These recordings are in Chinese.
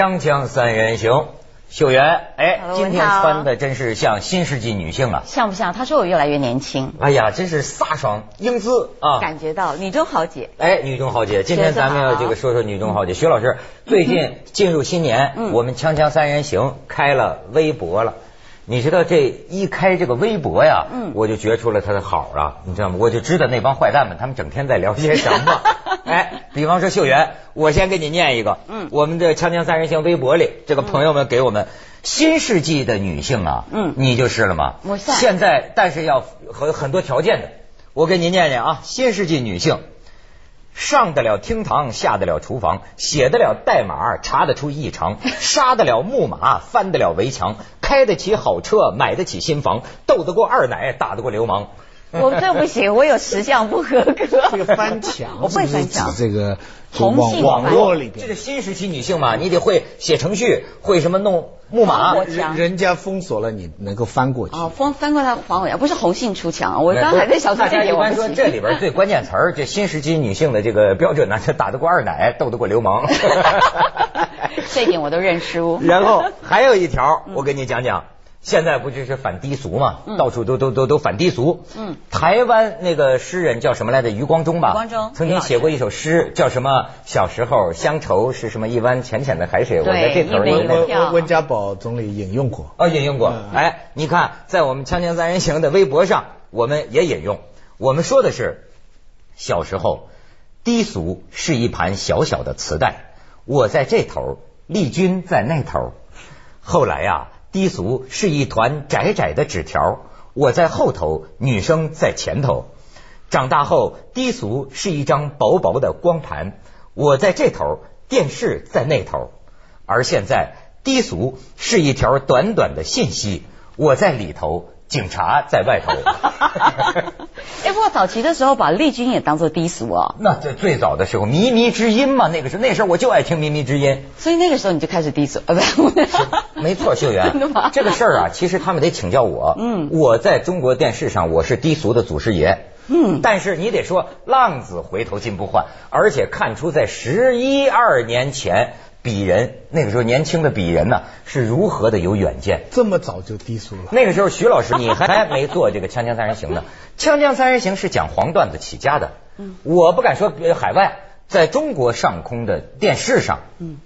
锵锵三人行，秀媛，哎，今天穿的真是像新世纪女性啊！像不像？她说我越来越年轻，哎呀，真是飒爽英姿啊！感觉到女中豪杰。哎，女中豪杰，今天咱们要这个说说女中豪杰。徐老师，最近进入新年，嗯我们锵锵三人行开了微博了。你知道这一开这个微博呀，嗯我就觉出了他的好啊，你知道吗？我就知道那帮坏蛋们他们整天在聊些什么。哎，比方说秀媛，我先给你念一个，嗯我们的锵锵三人行微博里，这个朋友们给我们。新世纪的女性啊，嗯你就是了吗？我是现在，但是要很很多条件的。我给您念念啊，新世纪女性上得了厅堂，下得了厨房，写得了代码，查得出异常，杀得了木马，翻得了围墙，开得起好车，买得起新房，斗得过二奶，打得过流氓。我这不行，我有十项不合格。这个翻墙，我会是不是指翻墙。这个 红网网络里边，这是新时期女性嘛，你得会写程序，会什么弄木马。人人家封锁了你，能够翻过去。哦，翻翻过来黄伟啊，不是红杏出墙，我刚才在想说家一点我不行。般说这里边最关键词儿，这新时期女性的这个标准呢，就打得过二奶，斗得过流氓。这一点我都认输。然后还有一条，我给你讲讲。现在不就是反低俗嘛？嗯到处都都都都反低俗。嗯，台湾那个诗人叫什么来着？余光中吧。余光中曾经写过一首诗，叫什么？小时候乡愁是什么？一湾浅浅的海水。我在这头儿一念的杯一票温温家宝总理引用过。哦，引用过。嗯哎，你看，在我们锵锵三人行的微博上，我们也引用。我们说的是，小时候低俗是一盘小小的磁带，我在这头，丽君在那头。后来呀、低俗是一团窄窄的纸条，我在后头，女生在前头。长大后，低俗是一张薄薄的光盘，我在这头，电视在那头。而现在，低俗是一条短短的信息，我在里头，警察在外头。哎，不过早期的时候把丽君也当做低俗啊，那这最早的时候，靡靡之音嘛，那个时候那时候我就爱听靡靡之音。所以那个时候你就开始低俗，呃，不，没错，秀媛 这个事儿啊，其实他们得请教我。嗯我在中国电视上我是低俗的祖师爷。嗯但是你得说浪子回头金不换，而且看出在十一二年前，鄙人那个时候年轻的鄙人呢是如何的有远见。这么早就低俗了，那个时候，徐老师你还 没做这个《锵锵三人行》呢，《锵锵三人行》是讲黄段子起家的。嗯我不敢说海外，在中国上空的电视上，嗯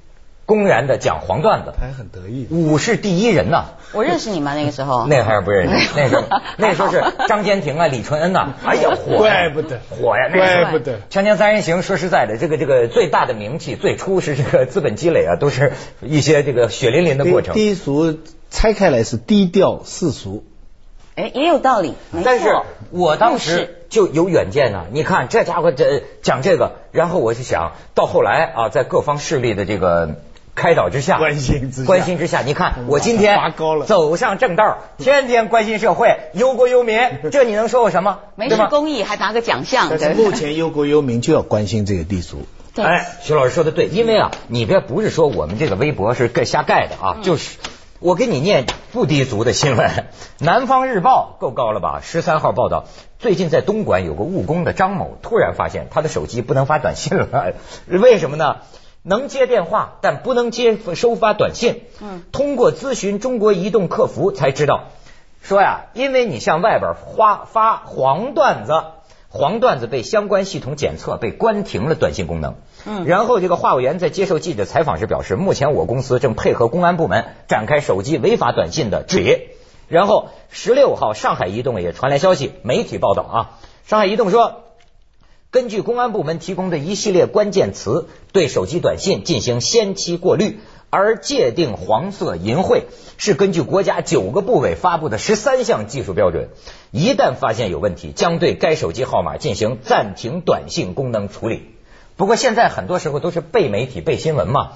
公然的讲黄段子，他还很得意。武是第一人呐。我认识你吗？那个时候？那还是不认识，那时候那时候是张坚庭啊、李淳恩呐，哎呀火呀，怪不得火呀，那时候怪不得锵锵三人行，说实在的，这个这个最大的名气，最初是这个资本积累啊，都是一些这个血淋淋的过程。低俗拆开来是低调世俗，哎，也有道理，但是我当时就有远见呐、你看这家伙这讲这个，然后我就想到后来啊，在各方势力的这个开导之下，关心之下关心之下，你看嗯我今天拔高了走上正道，天天关心社会，忧国忧民，这你能说我什么？没对吗？事公益还拿个奖项，但是对对目前忧国忧民就要关心这个低俗。对哎，徐老师说的对，因为啊，你别不是说我们这个微博是盖瞎盖的嗯啊，就是我给你念不低俗的新闻。南方日报够高了吧？十三号报道，最近在东莞有个务工的张某突然发现他的手机不能发短信了，为什么呢？能接电话，但不能接收发短信。嗯通过咨询中国移动客服才知道，说呀，因为你向外边发发黄段子，黄段子被相关系统检测，被关停了短信功能。嗯然后这个话务员在接受记者采访时表示，目前我公司正配合公安部门展开手机违法短信的治理。然后十六号，上海移动也传来消息，媒体报道啊，上海移动说。根据公安部门提供的一系列关键词，对手机短信进行先期过滤，而界定黄色淫秽是根据国家九个部委发布的十三项技术标准。一旦发现有问题，将对该手机号码进行暂停短信功能处理。不过现在很多时候都是背媒体、背新闻嘛。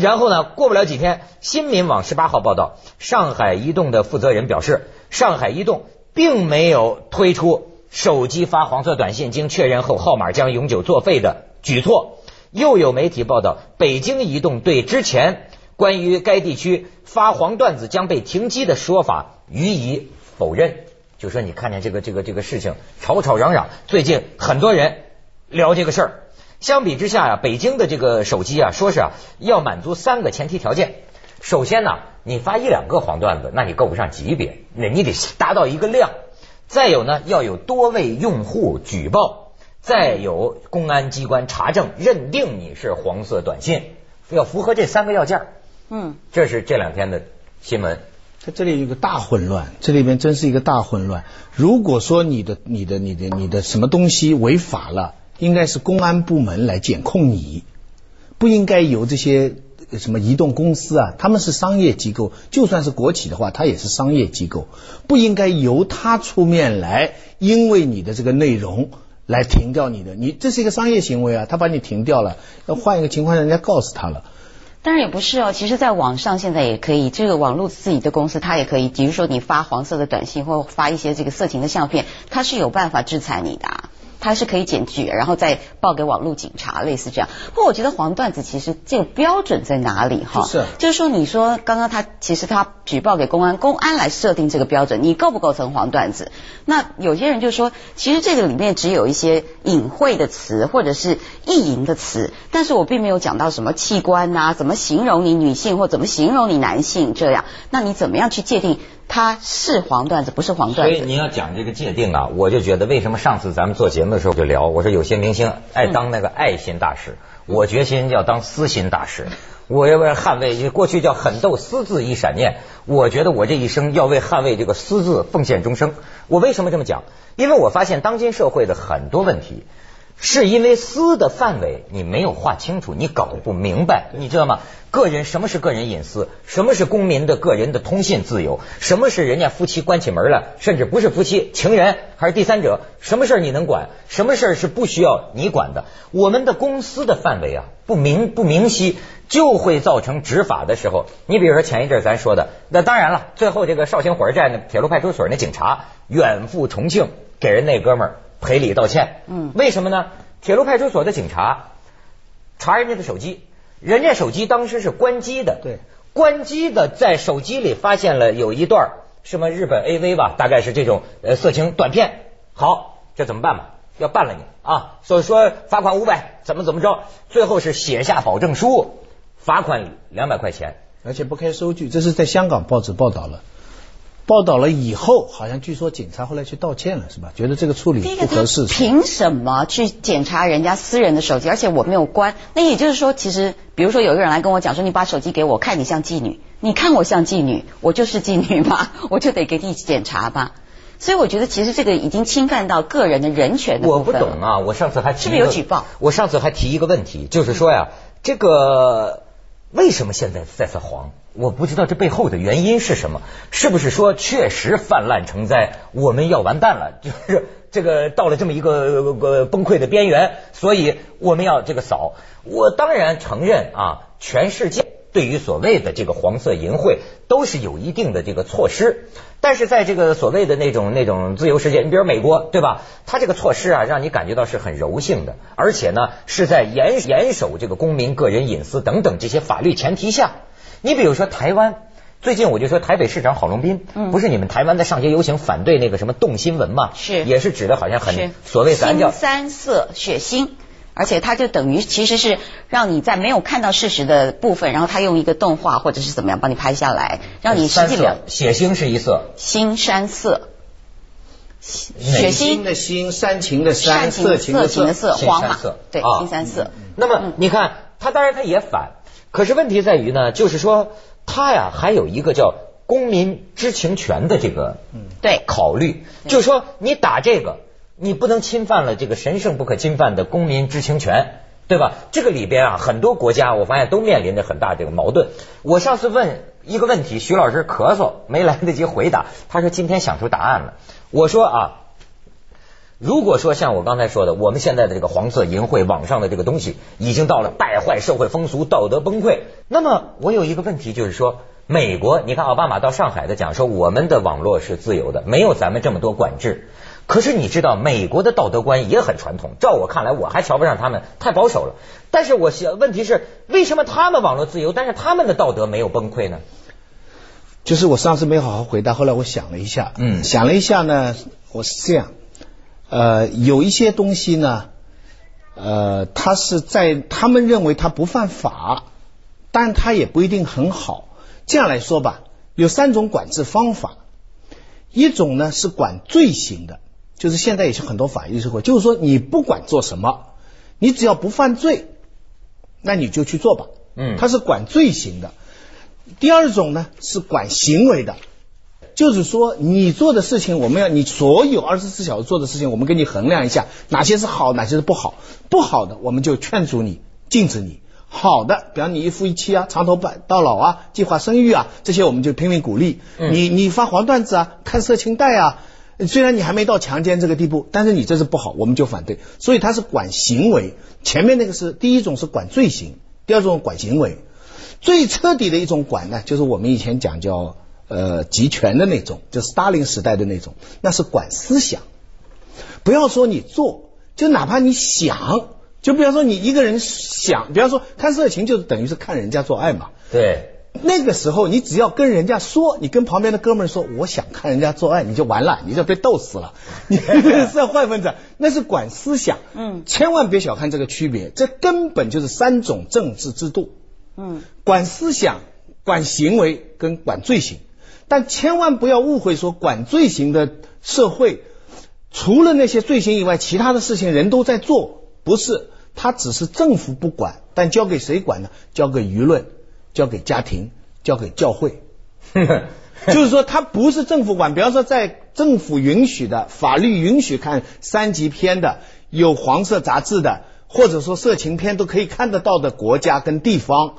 然后呢，过不了几天，新民网十八号报道，上海移动的负责人表示，上海移动并没有推出手机发黄色短信经确认后号码将永久作废的举措。又有媒体报道，北京移动对之前关于该地区发黄段子将被停机的说法予以否认。就说你看见这个这个这个事情吵吵嚷嚷，最近很多人聊这个事儿。相比之下呀、北京的这个手机啊，说是啊要满足三个前提条件。首先呢，你发一两个黄段子，那你够不上级别，那你得达到一个量。再有呢，要有多位用户举报，再有公安机关查证认定你是黄色短信，要符合这三个要件儿。嗯，这是这两天的新闻。它这里有个大混乱，这里边真是一个大混乱。如果说你的、你的、你的、你的什么东西违法了，应该是公安部门来检控你，不应该由这些呃什么移动公司啊，他们是商业机构，就算是国企的话，它也是商业机构，不应该由他出面来，因为你的这个内容来停掉你的，你这是一个商业行为啊，他把你停掉了，要换一个情况，人家告诉他了。当然也不是哦，其实，在网上现在也可以，这个网络自己的公司，它也可以，比如说你发黄色的短信或发一些这个色情的相片，它是有办法制裁你的、它是可以检举，然后再报给网络警察，类似这样。不过我觉得黄段子其实这个标准在哪里哈？是就是说，你说刚刚他其实他举报给公安，公安来设定这个标准，你构不构成黄段子？那有些人就说，其实这个里面只有一些隐晦的词或者是意淫的词，但是我并没有讲到什么器官呐、怎么形容你女性或怎么形容你男性这样。那你怎么样去界定它是黄段子不是黄段子所以？你要讲这个界定啊，我就觉得为什么上次咱们做节目的时候就聊，我说有些明星爱当那个爱心大使，我决心要当私心大使。我要为捍卫，过去叫狠斗私字一闪念，我觉得我这一生要为捍卫这个私字奉献终生。我为什么这么讲？因为我发现当今社会的很多问题，是因为私的范围你没有划清楚，你搞不明白，你知道吗？个人什么是个人隐私？什么是公民的个人的通信自由？什么是人家夫妻关起门来，甚至不是夫妻，情人还是第三者？什么事儿你能管？什么事儿是不需要你管的？我们的公司的范围啊不明不明晰，就会造成执法的时候。你比如说前一阵儿咱说的，那当然了，最后这个绍兴火车站那铁路派出所那警察远赴重庆给人那哥们儿赔礼道歉。嗯为什么呢？铁路派出所的警察查人家的手机，人家手机当时是关机的，对，关机的在手机里发现了有一段什么日本 AV 吧，大概是这种呃色情短片。好，这怎么办吧？要办了你啊！所以说罚款五百，怎么怎么着，最后是写下保证书，罚款两百块钱。而且不开收据，这是在香港报纸报道了。报道了以后，好像据说警察后来去道歉了，是吧？觉得这个处理不合适。凭什么去检查人家私人的手机？而且我没有关。那也就是说，其实比如说有一个人来跟我讲说，你把手机给我，看你像妓女，你看我像妓女，我就是妓女吧，我就得给你检查吧。所以我觉得其实这个已经侵犯到个人的人权的我不懂啊，我上次还提是不是有举报？我上次还提一个问题，就是说呀，这个为什么现在再次黄？我不知道这背后的原因是什么？是不是说确实泛滥成灾，我们要完蛋了？就是这个到了这么一个呃崩溃的边缘，所以我们要这个扫。我当然承认啊，全世界。对于所谓的这个黄色淫秽，都是有一定的这个措施，但是在这个所谓的那种那种自由世界，你比如美国，对吧？它这个措施啊，让你感觉到是很柔性的，而且呢是在严严守这个公民个人隐私等等这些法律前提下。你比如说台湾，最近我就说台北市长郝龙斌，嗯不是你们台湾在上街游行反对那个什么动新闻嘛？是也是指的好像很所谓咱叫新三色血腥。而且它就等于其实是让你在没有看到事实的部分，然后他用一个动画或者是怎么样帮你拍下来，让你实三色际表血腥是一色，新山色，血腥？心的心，煽情的煽，煽情的色情的色。情的色，黄色，对啊，新三色。那么你看，他当然他也反，可是问题在于呢，就是说他呀还有一个叫公民知情权的这个对。考虑，就是说你打这个，你不能侵犯了这个神圣不可侵犯的公民知情权。对吧？这个里边啊，很多国家我发现都面临着很大这个矛盾。我上次问一个问题，徐老师咳嗽没来得及回答，他说今天想出答案了。我说啊，如果说像我刚才说的，我们现在的这个黄色淫秽网上的这个东西已经到了败坏社会风俗、道德崩溃，那么我有一个问题就是说，美国，你看奥巴马到上海的讲说，我们的网络是自由的，没有咱们这么多管制。可是你知道，美国的道德观也很传统，照我看来，我还瞧不上他们，太保守了。但是我想，问题是为什么他们网络自由，但是他们的道德没有崩溃呢？就是我上次没好好回答，后来我想了一下，嗯想了一下呢，我是这样，呃，有一些东西呢，呃，它是在他们认为它不犯法，但它也不一定很好。这样来说吧，有三种管制方法，一种呢是管罪行的，就是现在也是很多法律社会，就是说你不管做什么，你只要不犯罪，那你就去做吧。嗯它是管罪行的。第二种呢是管行为的，就是说你做的事情，我们要你所有二十四小时做的事情，我们给你衡量一下哪些是好，哪些是不好。不好的我们就劝阻你、禁止你；好的，比方你一夫一妻啊、长头发到老啊、计划生育啊，这些我们就拼命鼓励。嗯你你发黄段子啊、看色情带啊。虽然你还没到强奸这个地步，但是你这是不好，我们就反对。所以它是管行为，前面那个是第一种是管罪行，第二种管行为。最彻底的一种管呢，就是我们以前讲叫呃集权的那种，就斯大林时代的那种，那是管思想。不要说你做，就哪怕你想，就比方说你一个人想，比方说看色情，就等于是看人家做爱嘛。对，那个时候，你只要跟人家说，你跟旁边的哥们儿说，我想看人家做爱，你就完了，你就被逗死了。你是坏分子，那是管思想。嗯千万别小看这个区别，这根本就是三种政治制度。嗯管思想、管行为跟管罪行，但千万不要误会说管罪行的社会，除了那些罪行以外，其他的事情人都在做，不是？他只是政府不管，但交给谁管呢？交给舆论，交给家庭，交给教会。就是说，他不是政府管。比方说，在政府允许的、法律允许看三级片的、有黄色杂志的，或者说色情片都可以看得到的国家跟地方，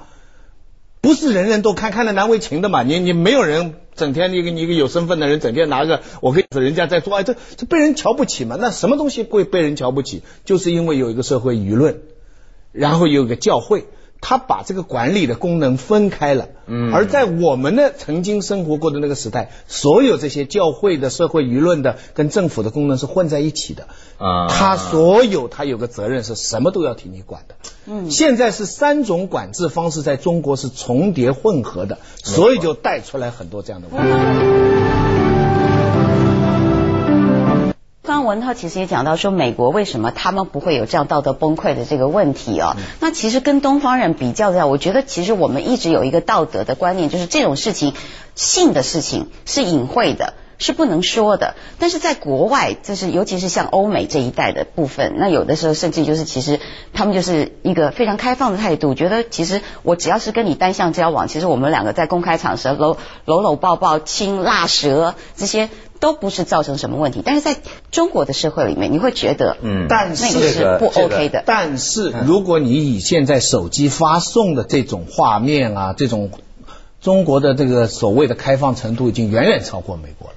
不是人人都看，看得难为情的嘛。你你没有人整天一个你一个有身份的人，整天拿着我跟人家在做哎，这这被人瞧不起嘛？那什么东西会被人瞧不起？就是因为有一个社会舆论，然后有一个教会。他把这个管理的功能分开了，嗯而在我们的曾经生活过的那个时代，所有这些教会的、社会舆论的跟政府的功能是混在一起的。啊他所有他有个责任是什么都要替你管的。嗯现在是三种管制方式在中国是重叠混合的，所以就带出来很多这样的问题。文涛其实也讲到说，美国为什么他们不会有这样道德崩溃的这个问题哦？那其实跟东方人比较下，我觉得其实我们一直有一个道德的观念，就是这种事情，性的事情是隐晦的。是不能说的，但是在国外，就是尤其是像欧美这一带的部分，那有的时候甚至就是其实他们就是一个非常开放的态度，觉得其实我只要是跟你单向交往，其实我们两个在公开场合搂搂搂抱抱、亲辣舌这些都不是造成什么问题。但是在中国的社会里面，你会觉得，嗯但是那个是不 OK 的。但是如果你以现在手机发送的这种画面啊，这种中国的这个所谓的开放程度已经远远超过美国了。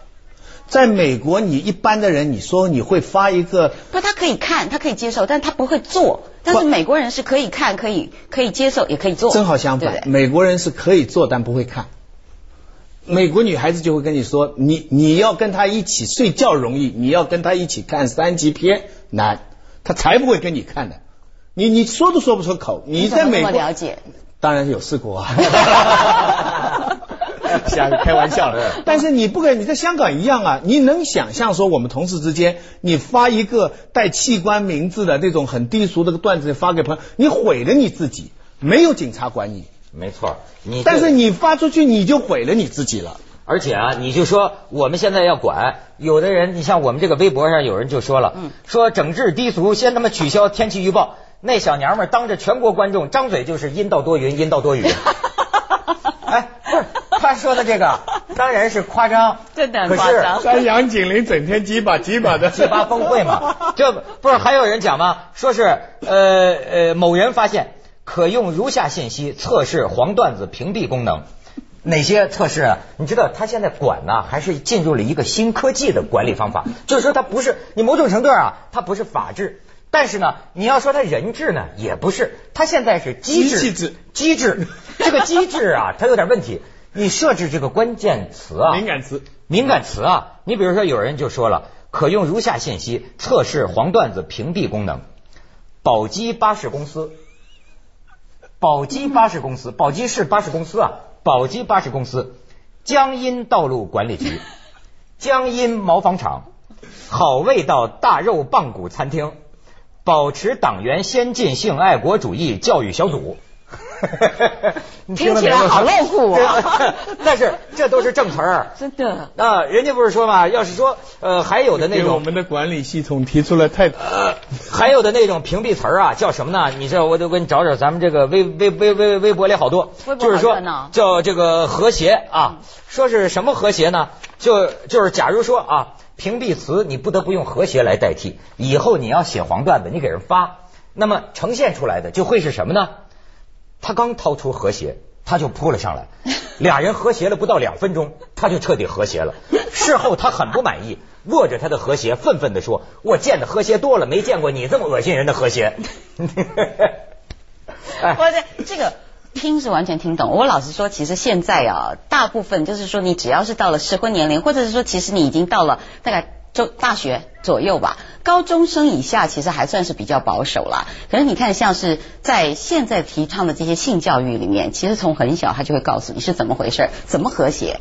在美国，你一般的人，你说你会发一个不，他可以看，他可以接受，但他不会做。但是美国人是可以看，可以可以接受，也可以做。正好相反，对对美国人是可以做但不会看。美国女孩子就会跟你说，你你要跟她一起睡觉容易，你要跟她一起看三级片难，她才不会跟你看的。你你说都说不出口，你在美国了解？当然有试过啊，瞎开玩笑的。但是你不可以，你在香港一样啊，你能想象说我们同事之间，你发一个带器官名字的那种很低俗的段子发给朋友，你毁了你自己，没有警察管你。没错，你但是你发出去，你就毁了你自己了。而且啊，你就说我们现在要管，有的人，你像我们这个微博上有人就说了，嗯说整治低俗，先他妈取消天气预报。那小娘们儿当着全国观众张嘴就是阴道多云，阴道多雨。哎，不是，他说的这个当然是夸张，真的夸张山羊警铃整天鸡巴鸡巴的，鸡巴峰会嘛，这不是还有人讲吗？说是呃呃，某人发现可用如下信息测试黄段子屏蔽功能。哪些测试啊？你知道他现在管呢，还是进入了一个新科技的管理方法？就是说，他不是你某种程度上啊，他不是法治，但是呢，你要说他人治呢，也不是，他现在是机制，机制机制，这个机制啊，它有点问题。你设置这个关键词啊，敏感词。敏感词啊，你比如说有人就说了，可用如下信息测试黄段子屏蔽功能。宝鸡巴士公司，宝鸡巴士公司，宝鸡市巴士公司啊，宝鸡巴士公司，江阴道路管理局，江阴毛纺厂，好味道大肉棒骨餐厅，保持党员先进性爱国主义教育小组。听起来好露骨啊！但是这都是正词儿，真的啊！人家不是说嘛，要是说呃还有的那种，我们的管理系统提出了太呃还有的那种屏蔽词儿啊，叫什么呢？你知道，我就给你找找，咱们这个微微微微微博里好多，就是说叫这个和谐啊，说是什么和谐呢？就就是假如说啊，屏蔽词你不得不用和谐来代替，以后你要写黄段子，你给人发，那么呈现出来的就会是什么呢？他刚掏出和谐，他就扑了上来，俩人和谐了不到两分钟，他就彻底和谐了。事后他很不满意，握着他的和谐，愤愤地说：“我见的和谐多了，没见过你这么恶心人的和谐。”哎我这这个听是完全听懂。我老实说，其实现在啊，大部分就是说，你只要是到了适婚年龄，或者是说，其实你已经到了大概。就大学左右吧，高中生以下其实还算是比较保守了。可是你看，像是在现在提倡的这些性教育里面，其实从很小他就会告诉你是怎么回事，怎么和谐，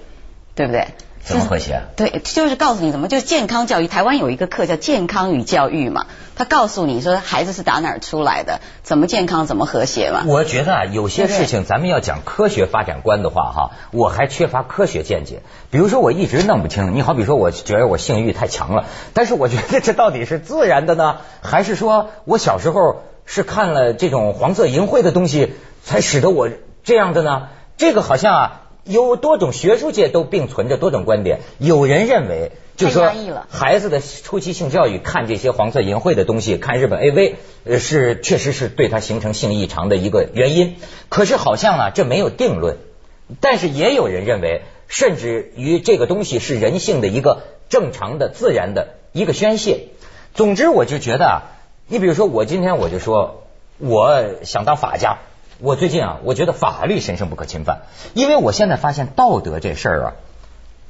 对不对？怎么和谐？对，就是告诉你怎么，就是健康教育。台湾有一个课叫健康与教育嘛，他告诉你说孩子是打哪儿出来的，怎么健康，怎么和谐嘛。我觉得啊，有些事情咱们要讲科学发展观的话哈，我还缺乏科学见解。比如说，我一直弄不清，你好比说，我觉得我性欲太强了，但是我觉得这到底是自然的呢，还是说我小时候是看了这种黄色淫秽的东西，才使得我这样的呢？这个好像啊。有多种学术界都并存着多种观点，有人认为，就说孩子的初期性教育看这些黄色淫秽的东西，看日本 AV，呃，是确实是对他形成性异常的一个原因。可是好像啊，这没有定论。但是也有人认为，甚至于这个东西是人性的一个正常的、自然的一个宣泄。总之，我就觉得啊，你比如说，我今天我就说，我想当法家。我最近啊，我觉得法律神圣不可侵犯，因为我现在发现道德这事儿啊，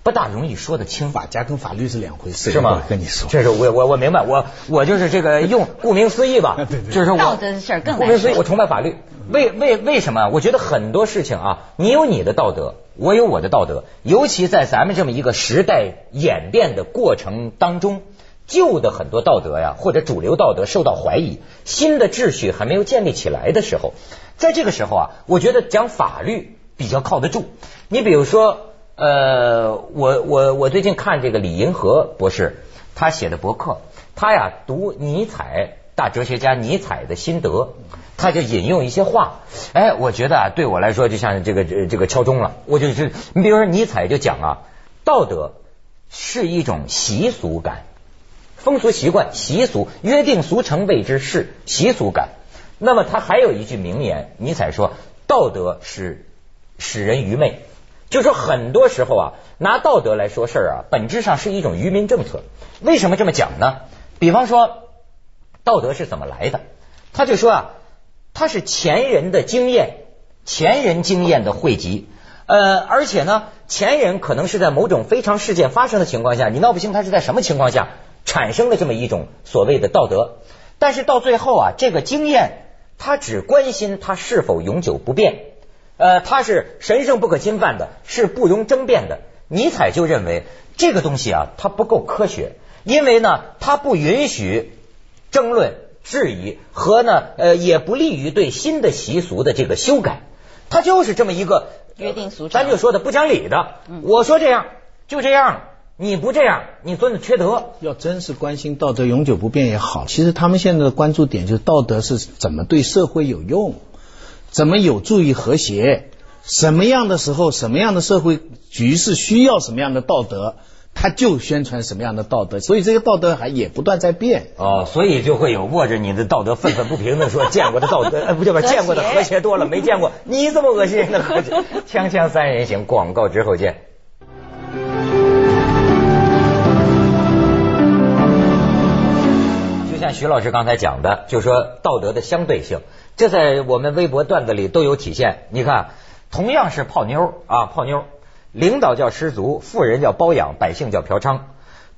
不大容易说得清。法家跟法律是两回事，是吗？跟你说，这是我我我明白，我我就是这个 用顾名思义吧，就是我道德的事儿更顾名思义，我崇拜法律。为为为什么？我觉得很多事情啊，你有你的道德，我有我的道德，尤其在咱们这么一个时代演变的过程当中。旧的很多道德呀，或者主流道德受到怀疑，新的秩序还没有建立起来的时候，在这个时候啊，我觉得讲法律比较靠得住。你比如说，呃，我我我最近看这个李银河博士他写的博客，他呀读尼采大哲学家尼采的心得，他就引用一些话，哎，我觉得啊，对我来说就像这个这个敲钟了。我就是你比如说尼采就讲啊，道德是一种习俗感。风俗习惯、习俗、约定俗成谓之是习俗感。那么他还有一句名言，尼采说：“道德使使人愚昧。”就说很多时候啊，拿道德来说事儿啊，本质上是一种愚民政策。为什么这么讲呢？比方说，道德是怎么来的？他就说啊，它是前人的经验，前人经验的汇集。呃，而且呢，前人可能是在某种非常事件发生的情况下，你闹不清他是在什么情况下。产生了这么一种所谓的道德，但是到最后啊，这个经验它只关心它是否永久不变，呃，它是神圣不可侵犯的，是不容争辩的。尼采就认为这个东西啊，它不够科学，因为呢，它不允许争论、质疑和呢，呃，也不利于对新的习俗的这个修改。它就是这么一个约定俗成，咱就说的不讲理的。我说这样就这样。你不这样，你孙子缺德。要真是关心道德永久不变也好，其实他们现在的关注点就是道德是怎么对社会有用，怎么有助于和谐，什么样的时候，什么样的社会局势需要什么样的道德，他就宣传什么样的道德。所以这个道德还也不断在变。哦，所以就会有握着你的道德愤愤不平的说，见过的道德，哎，不对吧？见过的和谐多了，没见过你这么恶心人的和谐。锵锵三人行，广告之后见。徐老师刚才讲的，就说道德的相对性，这在我们微博段子里都有体现。你看，同样是泡妞啊，泡妞，领导叫失足，富人叫包养，百姓叫嫖娼；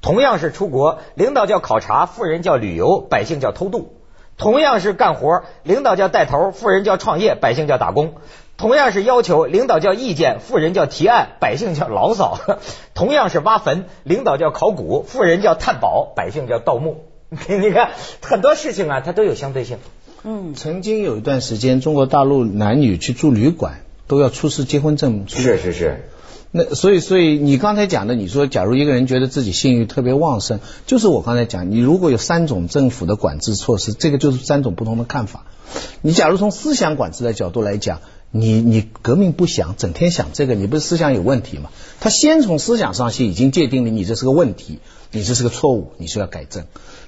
同样是出国，领导叫考察，富人叫旅游，百姓叫偷渡；同样是干活，领导叫带头，富人叫创业，百姓叫打工；同样是要求，领导叫意见，富人叫提案，百姓叫牢骚；同样是挖坟，领导叫考古，富人叫探宝，百姓叫盗墓。你看很多事情啊，它都有相对性。嗯，曾经有一段时间，中国大陆男女去住旅馆都要出示结婚证书。是是是，那所以所以你刚才讲的，你说假如一个人觉得自己性欲特别旺盛，就是我刚才讲，你如果有三种政府的管制措施，这个就是三种不同的看法。你假如从思想管制的角度来讲，你你革命不想，整天想这个，你不是思想有问题吗？他先从思想上去已经界定了你这是个问题，你这是个错误，你是要改正。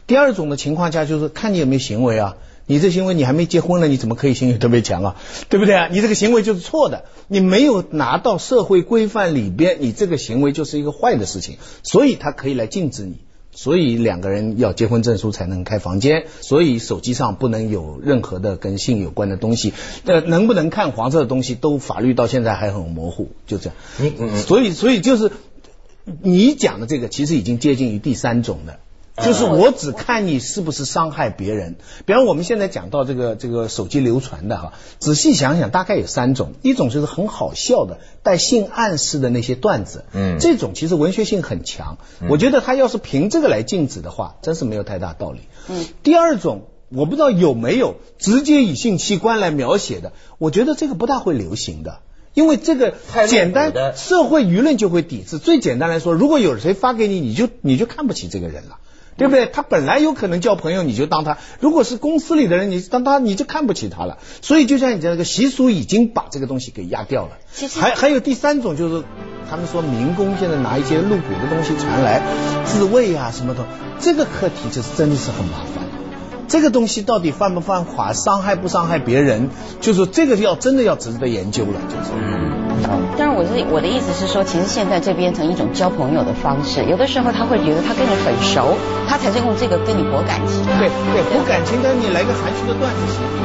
第二种的情况下就是看你有没有行为啊。你这行为你还没结婚呢，你怎么可以性欲特别强啊？对不对啊？你这个行为就是错的，你没有拿到社会规范里边，你这个行为就是一个坏的事情，所以他可以来禁止你。所以两个人要结婚证书才能开房间，所以手机上不能有任何的跟性有关的东西。呃，能不能看黄色的东西，都法律到现在还很模糊，就这样。你嗯嗯所以所以就是你讲的这个，其实已经接近于第三种的。就是我只看你是不是伤害别人，比方我们现在讲到这个这个手机流传的哈，仔细想想大概有三种，一种就是很好笑的带性暗示的那些段子，嗯这种其实文学性很强，我觉得他要是凭这个来禁止的话，真是没有太大道理。嗯，第二种我不知道有没有直接以性器官来描写的，我觉得这个不大会流行的。因为这个简单，社会舆论就会抵制。最简单来说，如果有谁发给你，你就你就看不起这个人了。对不对？他本来有可能交朋友，你就当他；如果是公司里的人，你当他，你就看不起他了。所以就像你这个习俗已经把这个东西给压掉了。其实还还有第三种就是，他们说民工现在拿一些露骨的东西传来自慰啊什么的，这个课题就是真的是很麻烦。这个东西到底犯不犯法，伤害不伤害别人，就是这个要真的要值得研究了，就是。嗯。但是我是我的意思是说，其实现在这变成一种交朋友的方式，有的时候他会觉得他跟你很熟，他才是用这个跟你博感情。对对，博感情，但是你来个含蓄的段子行。